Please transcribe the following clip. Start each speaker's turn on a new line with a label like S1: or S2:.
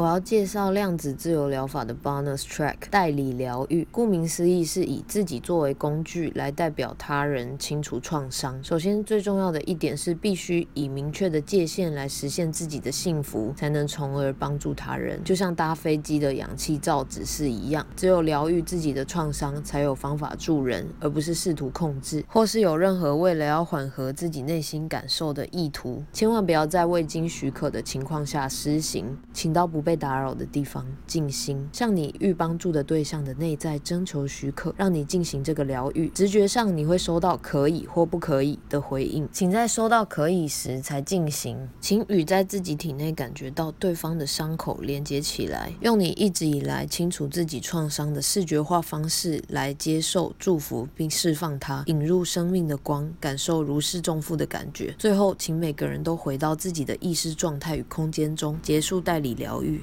S1: 我要介绍量子自由疗法的 bonus track 代理疗愈。顾名思义，是以自己作为工具来代表他人清除创伤。首先，最重要的一点是必须以明确的界限来实现自己的幸福，才能从而帮助他人。就像搭飞机的氧气罩指示一样，只有疗愈自己的创伤，才有方法助人，而不是试图控制，或是有任何为了要缓和自己内心感受的意图。千万不要在未经许可的情况下施行，请到不被被打扰的地方静心，向你欲帮助的对象的内在征求许可，让你进行这个疗愈。直觉上你会收到可以或不可以的回应，请在收到可以时才进行。请与在自己体内感觉到对方的伤口连接起来，用你一直以来清除自己创伤的视觉化方式来接受祝福并释放它，引入生命的光，感受如释重负的感觉。最后，请每个人都回到自己的意识状态与空间中，结束代理疗愈。